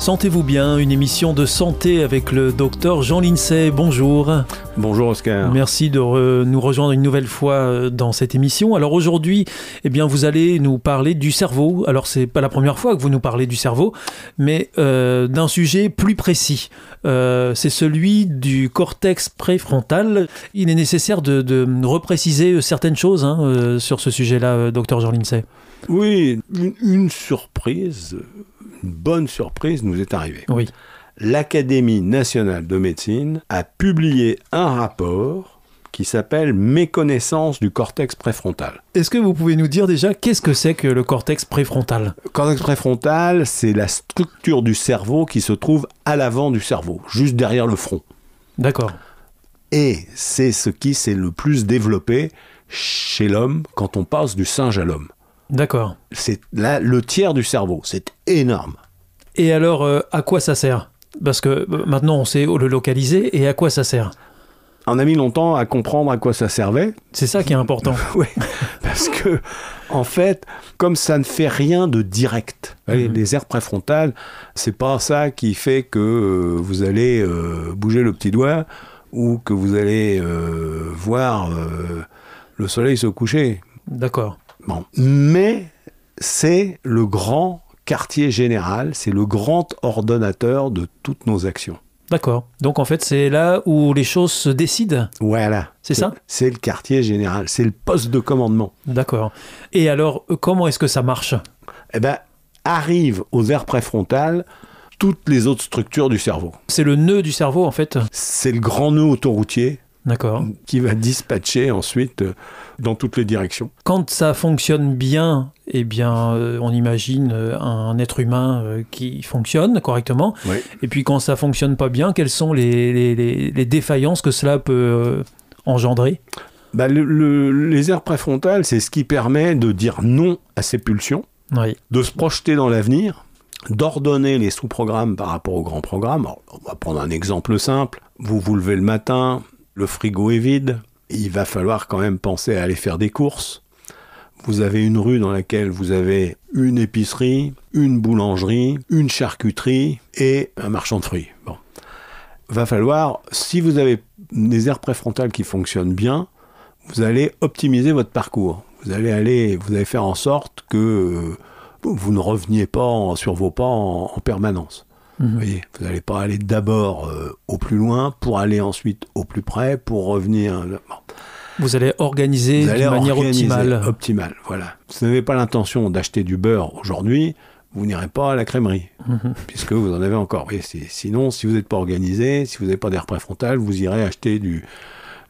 Sentez-vous bien, une émission de santé avec le docteur Jean Lincey. Bonjour. Bonjour Oscar. Merci de nous rejoindre une nouvelle fois euh, dans cette émission. Alors aujourd'hui, eh bien, vous allez nous parler du cerveau. Alors c'est pas la première fois que vous nous parlez du cerveau, mais euh, d'un sujet plus précis. Euh, c'est celui du cortex préfrontal. Il est nécessaire de, de repréciser certaines choses hein, euh, sur ce sujet-là, docteur Jean Lincey. Oui, une, une surprise une bonne surprise nous est arrivée. Oui. L'Académie nationale de médecine a publié un rapport qui s'appelle Méconnaissance du cortex préfrontal. Est-ce que vous pouvez nous dire déjà qu'est-ce que c'est que le cortex préfrontal? Le cortex préfrontal, c'est la structure du cerveau qui se trouve à l'avant du cerveau, juste derrière le front. D'accord. Et c'est ce qui s'est le plus développé chez l'homme quand on passe du singe à l'homme. D'accord. C'est là le tiers du cerveau, c'est énorme. Et alors, euh, à quoi ça sert? Parce que euh, maintenant, on sait le localiser, et à quoi ça sert On a mis longtemps à comprendre à quoi ça servait. C'est ça qui est important. oui, parce que, en fait, comme ça ne fait rien de direct, les aires préfrontales, c'est pas ça qui fait que euh, vous allez euh, bouger le petit doigt ou que vous allez euh, voir le soleil se coucher. D'accord. Mais c'est le grand quartier général, c'est le grand ordonnateur de toutes nos actions. D'accord. Donc en fait, c'est là où les choses se décident? Voilà. C'est ça? C'est le quartier général, c'est le poste de commandement. D'accord. Et alors, euh, comment est-ce que ça marche? Eh ben, arrivent aux aires préfrontales toutes les autres structures du cerveau. C'est le nœud du cerveau, en fait? C'est le grand nœud autoroutier D'accord. qui va dispatcher ensuite euh, dans toutes les directions. Quand ça fonctionne bien, eh bien, euh, on imagine euh, un être humain euh, qui fonctionne correctement. Oui. Et puis quand ça fonctionne pas bien, quelles sont les, les- les- les défaillances que cela peut euh, engendrer? Bah, le- le- les aires préfrontales, c'est ce qui permet de dire non à ces pulsions, Oui. de se projeter dans l'avenir, d'ordonner les sous-programmes par rapport au grand programme. Alors, on va prendre un exemple simple. Vous vous levez le matin, frigo est vide, il va falloir quand même penser à aller faire des courses. Vous avez une rue dans laquelle vous avez une épicerie, une boulangerie, une charcuterie et un marchand de fruits. Bon. Va falloir, si vous avez des aires préfrontales qui fonctionnent bien, vous allez optimiser votre parcours. Vous allez aller, vous allez faire en sorte que euh, vous ne reveniez pas sur vos pas en permanence. Mhm. Vous voyez, vous n'allez pas aller d'abord euh, au plus loin pour aller ensuite au plus près pour revenir. euh, bon. Vous allez organiser d'une manière optimale. Optimale, voilà. Si vous n'avez pas l'intention d'acheter du beurre aujourd'hui, vous n'irez pas à la crèmerie, Mhm. puisque vous en avez encore. Vous voyez, c'est- sinon, si vous n'êtes pas organisé, si vous n'avez pas d'air préfrontal, vous irez acheter du,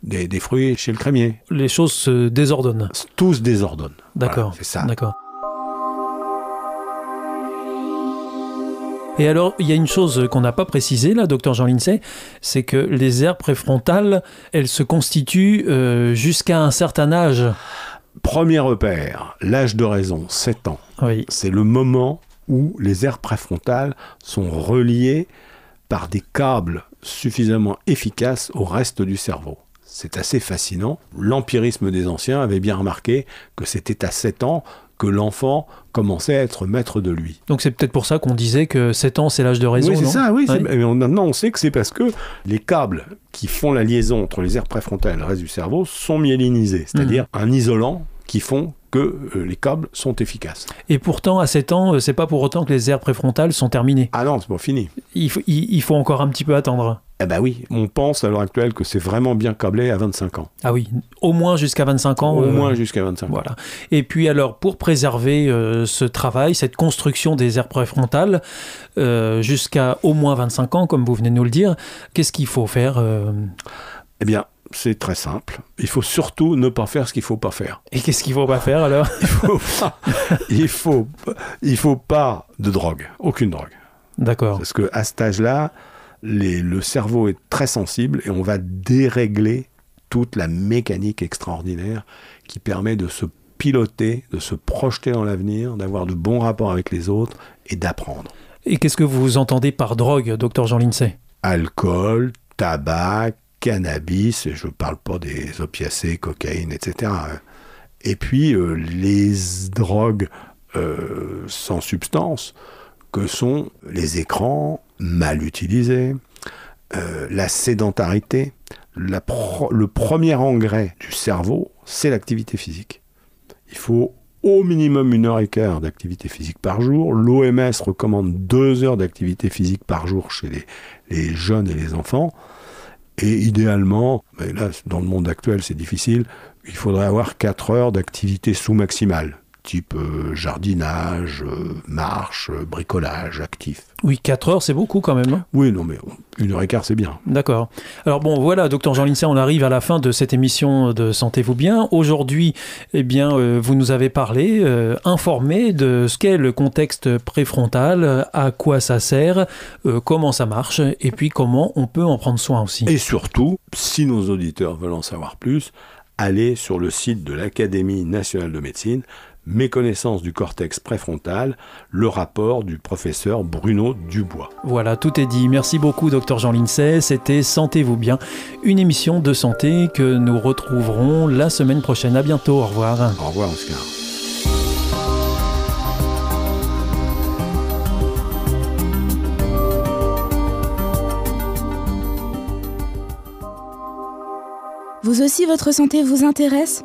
des, des fruits chez le crémier. Les choses se désordonnent. Tout se désordonne. D'accord. Voilà, c'est ça. D'accord. Et alors, il y a une chose qu'on n'a pas précisée là, docteur Jean Lincey, c'est que les aires préfrontales, elles se constituent euh, jusqu'à un certain âge. Premier repère, l'âge de raison, 7 ans. Oui. C'est le moment où les aires préfrontales sont reliées par des câbles suffisamment efficaces au reste du cerveau. C'est assez fascinant. L'empirisme des anciens avait bien remarqué que c'était à 7 ans que l'enfant commençait à être maître de lui. Donc c'est peut-être pour ça qu'on disait que 7 ans c'est l'âge de raison. Oui, c'est ça, oui. Ouais. mais maintenant, on sait que c'est parce que les câbles qui font la liaison entre les aires préfrontales et le reste du cerveau sont myélinisés, c'est-à-dire Mhm. un isolant qui font que euh, les câbles sont efficaces. Et pourtant, à 7 ans, euh, c'est pas pour autant que les aires préfrontales sont terminées. Ah non, c'est pas fini. Il faut, il, il faut encore un petit peu attendre. Eh ben oui, on pense à l'heure actuelle que c'est vraiment bien câblé à 25 ans. Ah oui, au moins jusqu'à 25 ans. Au euh, moins jusqu'à 25 ans. Voilà. Et puis alors, pour préserver euh, ce travail, cette construction des aires préfrontales, euh, jusqu'à au moins 25 ans, comme vous venez de nous le dire, qu'est-ce qu'il faut faire euh, Eh bien, c'est très simple. Il faut surtout ne pas faire ce qu'il faut pas faire. Et qu'est-ce qu'il faut pas faire alors Il faut pas, il faut, il faut pas de drogue, aucune drogue. D'accord. Parce que à cet âge-là, les- le cerveau est très sensible et on va dérégler toute la mécanique extraordinaire qui permet de se piloter, de se projeter dans l'avenir, d'avoir de bons rapports avec les autres et d'apprendre. Et qu'est-ce que vous entendez par drogue, docteur Jean Lincey Alcool, tabac, cannabis, et je ne parle pas des opiacés, cocaïne, etc. Et puis euh, les drogues euh, sans substance, que sont les écrans mal utilisés, euh, la sédentarité. Le premier engrais du cerveau, c'est l'activité physique. Il faut au minimum une heure et quart d'activité physique par jour. L'OMS recommande deux heures d'activité physique par jour chez les, les jeunes et les enfants. Et idéalement, mais là, dans le monde actuel, c'est difficile, il faudrait avoir 4 heures d'activité sous-maximale, type euh, jardinage, euh, marche, euh, bricolage actif. Oui, 4 heures, c'est beaucoup quand même. hein Oui, non, mais une heure et quart, c'est bien. D'accord. Alors bon, voilà, docteur Jean Lincey, on arrive à la fin de cette émission de Sentez-vous bien. Aujourd'hui, eh bien, vous nous avez parlé, informé de ce qu'est le contexte préfrontal, à quoi ça sert, comment ça marche, et puis comment on peut en prendre soin aussi. Et surtout, si nos auditeurs veulent en savoir plus, allez sur le site de l'Académie nationale de médecine, Méconnaissance du cortex préfrontal, le rapport du professeur Bruno Dubois. Voilà, tout est dit. Merci beaucoup, docteur Jean Lincey. C'était Sentez-vous bien, une émission de santé que nous retrouverons la semaine prochaine. À bientôt. Au revoir. Au revoir, Oscar. Vous aussi, votre santé vous intéresse?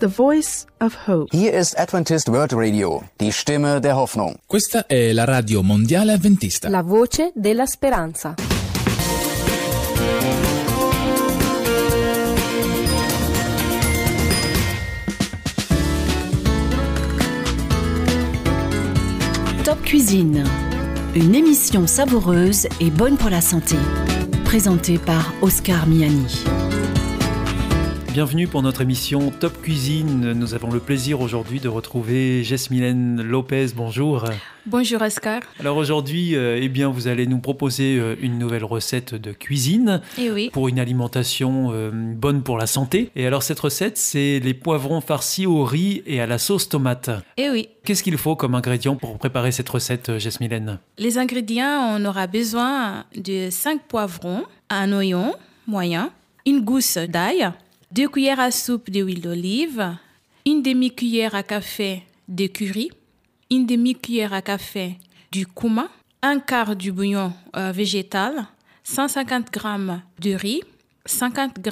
The Voice of Hope. Hier ist Adventist World Radio, die Stimme der Hoffnung. Questa è la radio mondiale avventista. La voce della speranza. Top Cuisine, une émission savoureuse et bonne pour la santé. Présentée par Oscar Miani. Bienvenue pour notre émission Top Cuisine. Nous avons le plaisir aujourd'hui de retrouver Jesmylène Lopez. Bonjour. Bonjour Oscar. Alors aujourd'hui, euh, eh bien, vous allez nous proposer euh, une nouvelle recette de cuisine Eh oui, pour une alimentation euh, bonne pour la santé. Et alors cette recette, c'est les poivrons farcis au riz et à la sauce tomate. eh oui. Qu'est-ce qu'il faut comme ingrédient pour préparer cette recette, Jesmylène Les ingrédients, on aura besoin de 5 poivrons, un oignon moyen, une gousse d'ail, 2 cuillères à soupe d'huile d'olive, une demi-cuillère à café de curry, une demi-cuillère à café du cumin, un quart du bouillon euh, végétal, 150 g de riz, 50 g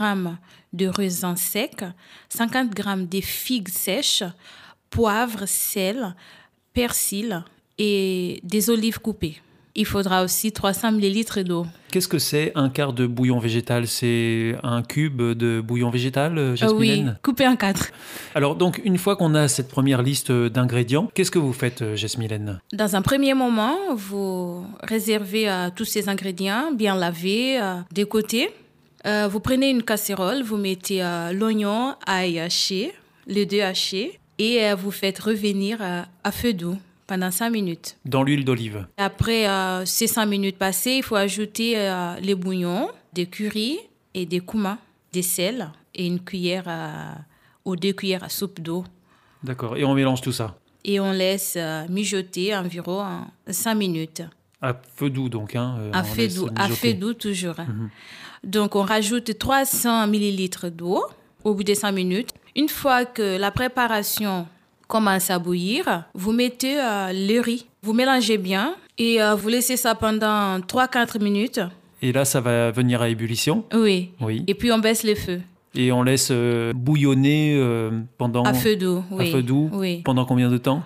de raisin sec, 50 g de figues sèches, poivre, sel, persil et des olives coupées. Il faudra aussi 300 ml d'eau. Qu'est-ce que c'est un quart de bouillon végétal? C'est un cube de bouillon végétal, euh, Ah oui, Jesmylène coupé en quatre. Alors donc, une fois qu'on a cette première liste d'ingrédients, qu'est-ce que vous faites, euh, Jesmylène Dans un premier moment, vous réservez euh, tous ces ingrédients bien lavés euh, de côté. Euh, vous prenez une casserole, vous mettez euh, l'oignon, ail haché, les deux hachés, et euh, vous faites revenir euh, à feu doux pendant 5 minutes. Dans l'huile d'olive. Après euh, ces 5 minutes passées, il faut ajouter euh, les bouillons, des curry et des kouma, des sels et une cuillère à, ou deux cuillères à soupe d'eau. D'accord. Et on mélange tout ça Et on laisse euh, mijoter environ 5 minutes. À feu doux, donc. Hein, À feu doux, à feu doux toujours. hein. Mhm. Donc on rajoute 300 millilitres d'eau au bout de 5 minutes. Une fois que la préparation commence à bouillir, vous mettez euh, le riz. Vous mélangez bien et euh, vous laissez ça pendant 3-4 minutes. Et là, ça va venir à ébullition? Oui. Oui. Et puis on baisse le feu. Et on laisse euh, bouillonner pendant. À feu doux, à feu doux. Oui. Pendant combien de temps?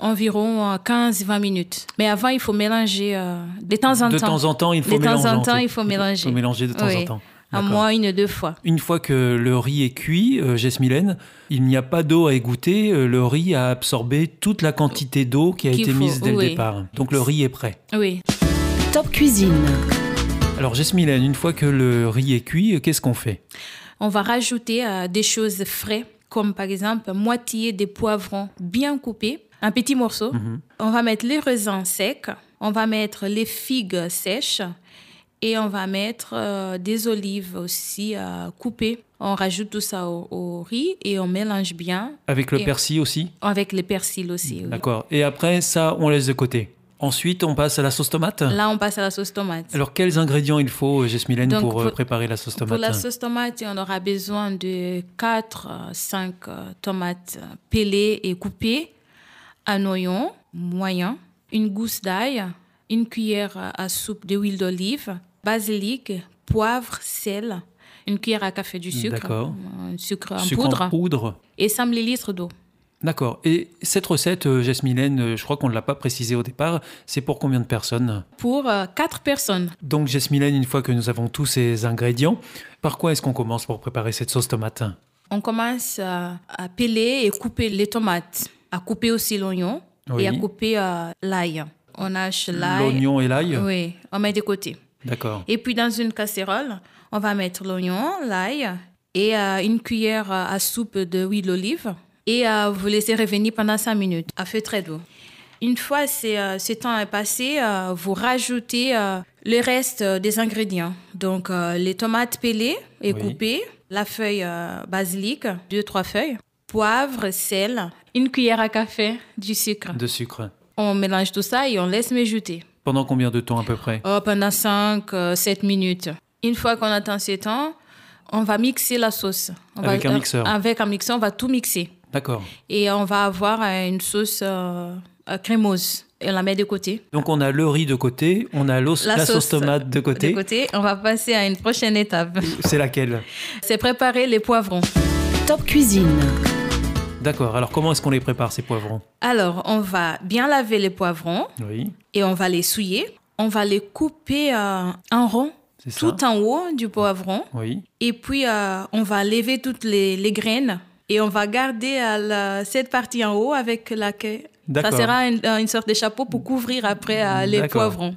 Environ euh, 15-20 minutes. Mais avant, il faut mélanger euh, de temps en De temps. temps en temps, il faut De temps mélanger. en en temps, il faut mélanger. Il faut mélanger de temps Oui. en temps. À D'accord. moins une, deux fois. Une fois que le riz est cuit, euh, il n'y a pas d'eau à égoutter. euh, Le riz a absorbé toute la quantité d'eau qui a Qu'il été faut, mise dès le départ. Donc le riz est prêt. Oui. Top Cuisine. Alors Jesmilène, une fois que le riz est cuit, euh, qu'est-ce qu'on fait? On va rajouter euh, des choses frais, comme par exemple moitié des poivrons bien coupés, un petit morceau. Mhm. On va mettre les raisins secs, on va mettre les figues sèches et on va mettre euh, des olives aussi euh, coupées. On rajoute tout ça au, au riz et on mélange bien Avec le Et- persil aussi avec le persil aussi. oui. D'accord. Et après, ça, on laisse de côté. Ensuite, on passe à la sauce tomate. Là, on passe à la sauce tomate. Alors, quels ingrédients il faut, euh, Donc, pour, euh, pour- préparer la sauce tomate Pour la sauce tomate, on aura besoin de 4, 5 tomates pelées et coupées, un oignon moyen, une gousse d'ail, une cuillère à soupe d'huile d'olive, basilic, poivre, sel, une cuillère à café du sucre, D'accord. un sucre en Sucre poudre en poudre. et 100 millilitres d'eau. D'accord. Et cette recette, euh, Jesmilène, euh, je crois qu'on ne l'a pas précisé au départ, c'est pour combien de personnes? Pour 4 personnes. Donc, Jesmilène, une fois que nous avons tous ces ingrédients, par quoi est-ce qu'on commence pour préparer cette sauce tomate? On commence à, peler et couper les tomates, à couper aussi l'oignon Oui. et à couper euh, l'ail. On hache l'ail. L'oignon et l'ail? Oui, on met de côté. D'accord. Et puis dans une casserole, on va mettre l'oignon, l'ail et euh, une cuillère à soupe d'huile d'olive. Et euh, vous laissez revenir pendant 5 minutes à feu très doux. Une fois euh, ce temps est passé, vous rajoutez le reste des ingrédients. Donc les tomates pelées et Oui. coupées, la feuille basilic, deux, trois feuilles, poivre, sel, une cuillère à café, du sucre. De sucre. On mélange tout ça et on laisse mijoter. Pendant combien de temps à peu près? Oh, pendant 5, 7 minutes. Une fois qu'on attend ce temps, on va mixer la sauce. On Avec va, un mixeur. Avec un mixeur, on va tout mixer. D'accord. Et on va avoir euh, une sauce euh, euh, crémeuse. Et on la met de côté. Donc, on a le riz de côté, on a l'os- la, sauce, tomate de côté. De côté. On va passer à une prochaine étape. C'est laquelle? C'est préparer les poivrons. Top Cuisine. D'accord. Alors, comment est-ce qu'on les prépare, ces poivrons? Alors, on va bien laver les poivrons Oui, et on va les souiller. On va les couper euh, en rond, c'est ça. tout en haut du poivron. Oui. Et puis, euh, on va lever toutes les, les graines et on va garder euh, la- cette partie en haut avec la queue. Ça sera une, une sorte de chapeau pour couvrir après les poivrons.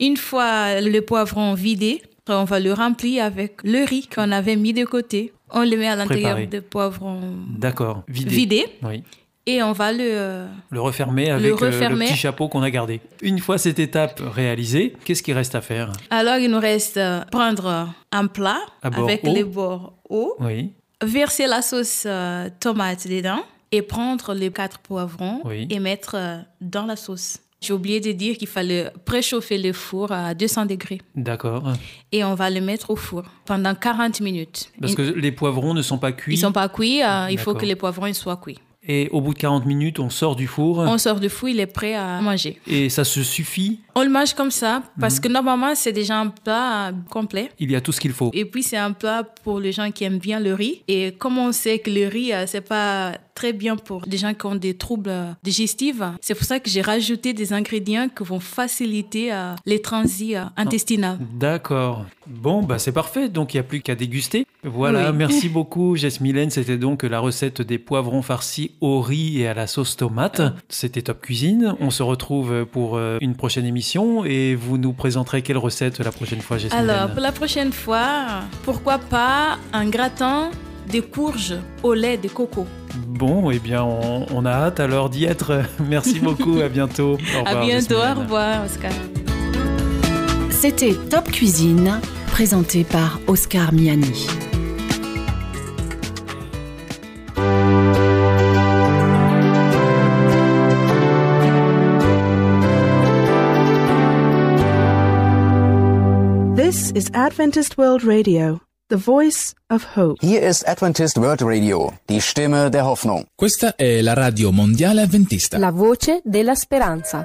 Une fois le poivron vidé, on va le remplir avec le riz qu'on avait mis de côté. On le met à l'intérieur des poivrons D'accord. Vidé. vidés Oui. et on va le... euh, Le refermer avec euh, le refermer. petit chapeau qu'on a gardé. Une fois cette étape réalisée, qu'est-ce qu'il reste à faire? Alors, il nous reste euh, prendre un plat bord avec haut. les bords hauts, Oui. verser la sauce euh, tomate dedans et prendre les quatre poivrons Oui. et mettre euh, dans la sauce. J'ai oublié de dire qu'il fallait préchauffer le four à 200 degrés D'accord. et on va le mettre au four pendant 40 minutes. Parce que les poivrons ne sont pas cuits. ils sont pas cuits, euh, il faut que les poivrons soient cuits. Et au bout de 40 minutes, on sort du four On sort du four, il est prêt à manger. et ça se suffit. On le mange comme ça parce Mhm. que normalement c'est déjà un plat euh, complet. Il y a tout ce qu'il faut. Et puis c'est un plat pour les gens qui aiment bien le riz. Et comme on sait que le riz, euh, c'est pas très bien pour des gens qui ont des troubles euh, digestifs, c'est pour ça que j'ai rajouté des ingrédients qui vont faciliter les transits intestinaux. D'accord. Bon, bah c'est parfait. Donc il n'y a plus qu'à déguster. Voilà. Oui. Merci beaucoup, Jasmilène. C'était donc la recette des poivrons farcis au riz et à la sauce tomate. C'était Top Cuisine. On se retrouve pour une prochaine émission et vous nous présenterez quelle recette la prochaine fois, Jasmilène Alors, pour la prochaine fois, pourquoi pas un gratin des courges au lait de coco. Bon, eh bien, on, on a hâte alors d'y être. Merci beaucoup, à bientôt. Au À revoir, bientôt, Jasmine. au revoir Oscar. C'était Top Cuisine, présenté par Oscar Miani. This is Adventist World Radio, the voice of hope. Hier ist Adventist World Radio, die Stimme der Hoffnung. Questa è la radio mondiale adventista. La voce della speranza.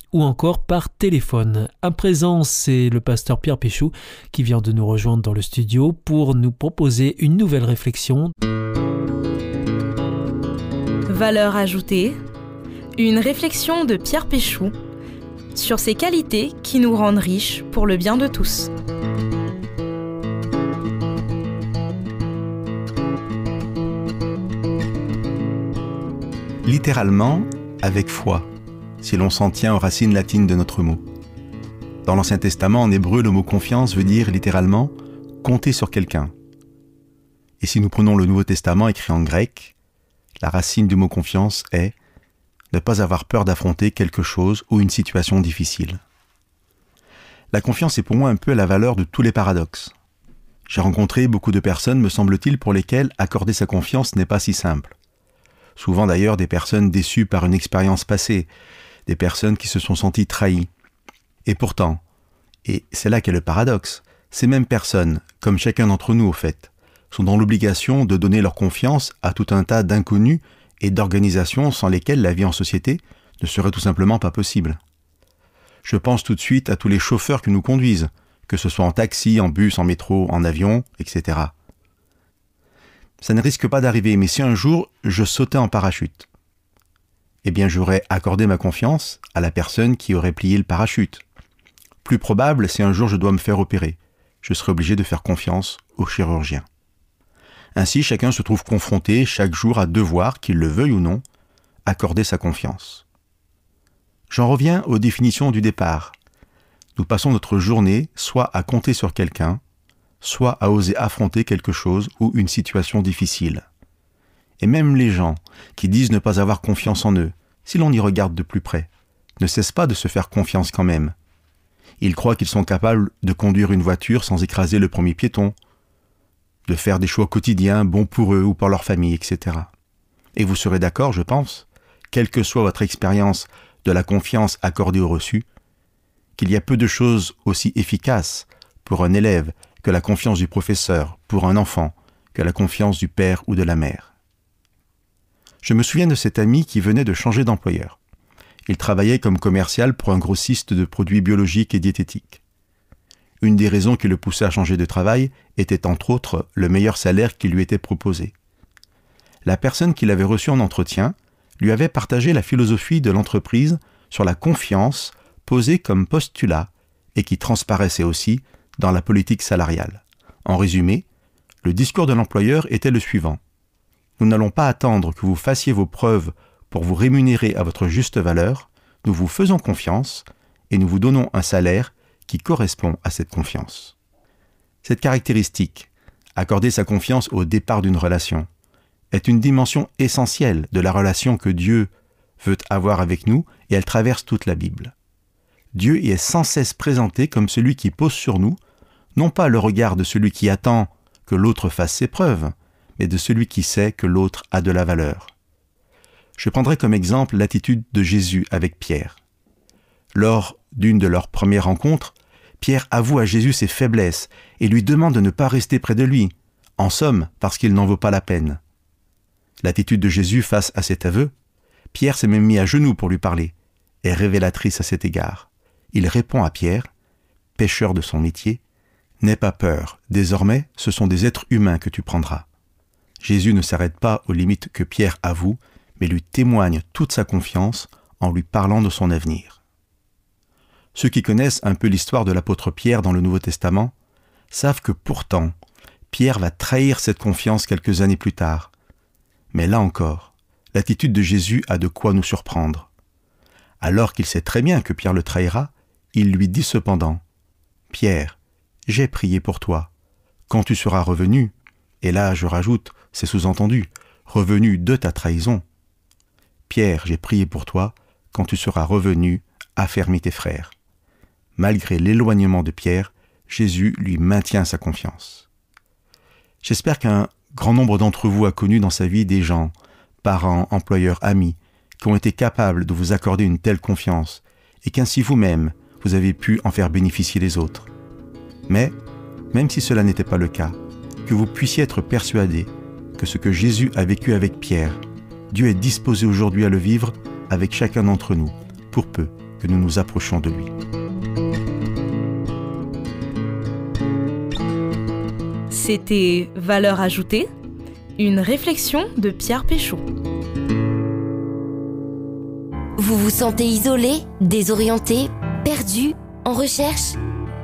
ou encore par téléphone. À présent, c'est le pasteur Pierre Péchou qui vient de nous rejoindre dans le studio pour nous proposer une nouvelle réflexion. Valeur ajoutée, une réflexion de Pierre Péchou sur ces qualités qui nous rendent riches pour le bien de tous. Littéralement, avec foi, si l'on s'en tient aux racines latines de notre mot. Dans l'Ancien Testament, en hébreu, le mot confiance veut dire littéralement compter sur quelqu'un. Et si nous prenons le Nouveau Testament écrit en grec, la racine du mot confiance est ne pas avoir peur d'affronter quelque chose ou une situation difficile. La confiance est pour moi un peu la valeur de tous les paradoxes. J'ai rencontré beaucoup de personnes, me semble-t-il, pour lesquelles accorder sa confiance n'est pas si simple. Souvent d'ailleurs des personnes déçues par une expérience passée, personnes qui se sont senties trahies. Et pourtant, et c'est là qu'est le paradoxe, ces mêmes personnes, comme chacun d'entre nous au fait, sont dans l'obligation de donner leur confiance à tout un tas d'inconnus et d'organisations sans lesquelles la vie en société ne serait tout simplement pas possible. Je pense tout de suite à tous les chauffeurs qui nous conduisent, que ce soit en taxi, en bus, en métro, en avion, etc. Ça ne risque pas d'arriver, mais si un jour je sautais en parachute, eh bien j'aurais accordé ma confiance à la personne qui aurait plié le parachute. Plus probable, si un jour je dois me faire opérer, je serai obligé de faire confiance au chirurgien. Ainsi, chacun se trouve confronté chaque jour à devoir, qu'il le veuille ou non, accorder sa confiance. J'en reviens aux définitions du départ. Nous passons notre journée soit à compter sur quelqu'un, soit à oser affronter quelque chose ou une situation difficile. Et même les gens qui disent ne pas avoir confiance en eux, si l'on y regarde de plus près, ne cessent pas de se faire confiance quand même. Ils croient qu'ils sont capables de conduire une voiture sans écraser le premier piéton, de faire des choix quotidiens bons pour eux ou pour leur famille, etc. Et vous serez d'accord, je pense, quelle que soit votre expérience de la confiance accordée au reçu, qu'il y a peu de choses aussi efficaces pour un élève que la confiance du professeur, pour un enfant, que la confiance du père ou de la mère. Je me souviens de cet ami qui venait de changer d'employeur. Il travaillait comme commercial pour un grossiste de produits biologiques et diététiques. Une des raisons qui le poussait à changer de travail était entre autres le meilleur salaire qui lui était proposé. La personne qui l'avait reçu en entretien lui avait partagé la philosophie de l'entreprise sur la confiance posée comme postulat et qui transparaissait aussi dans la politique salariale. En résumé, le discours de l'employeur était le suivant. Nous n'allons pas attendre que vous fassiez vos preuves pour vous rémunérer à votre juste valeur, nous vous faisons confiance et nous vous donnons un salaire qui correspond à cette confiance. Cette caractéristique, accorder sa confiance au départ d'une relation, est une dimension essentielle de la relation que Dieu veut avoir avec nous et elle traverse toute la Bible. Dieu y est sans cesse présenté comme celui qui pose sur nous, non pas le regard de celui qui attend que l'autre fasse ses preuves, mais de celui qui sait que l'autre a de la valeur. Je prendrai comme exemple l'attitude de Jésus avec Pierre. Lors d'une de leurs premières rencontres, Pierre avoue à Jésus ses faiblesses et lui demande de ne pas rester près de lui, en somme parce qu'il n'en vaut pas la peine. L'attitude de Jésus face à cet aveu, Pierre s'est même mis à genoux pour lui parler, est révélatrice à cet égard. Il répond à Pierre, pêcheur de son métier, N'aie pas peur, désormais ce sont des êtres humains que tu prendras. Jésus ne s'arrête pas aux limites que Pierre avoue, mais lui témoigne toute sa confiance en lui parlant de son avenir. Ceux qui connaissent un peu l'histoire de l'apôtre Pierre dans le Nouveau Testament savent que pourtant, Pierre va trahir cette confiance quelques années plus tard. Mais là encore, l'attitude de Jésus a de quoi nous surprendre. Alors qu'il sait très bien que Pierre le trahira, il lui dit cependant Pierre, j'ai prié pour toi. Quand tu seras revenu, et là je rajoute, c'est sous-entendu, revenu de ta trahison. Pierre, j'ai prié pour toi, quand tu seras revenu, affermis tes frères malgré l'éloignement de Pierre, Jésus lui maintient sa confiance. J'espère qu'un grand nombre d'entre vous a connu dans sa vie des gens, parents, employeurs, amis, qui ont été capables de vous accorder une telle confiance, et qu'ainsi vous-même, vous avez pu en faire bénéficier les autres. Mais, même si cela n'était pas le cas, que vous puissiez être persuadé que ce que Jésus a vécu avec Pierre, Dieu est disposé aujourd'hui à le vivre avec chacun d'entre nous, pour peu que nous nous approchions de lui. C'était Valeur ajoutée, une réflexion de Pierre Péchaud. Vous vous sentez isolé, désorienté, perdu, en recherche?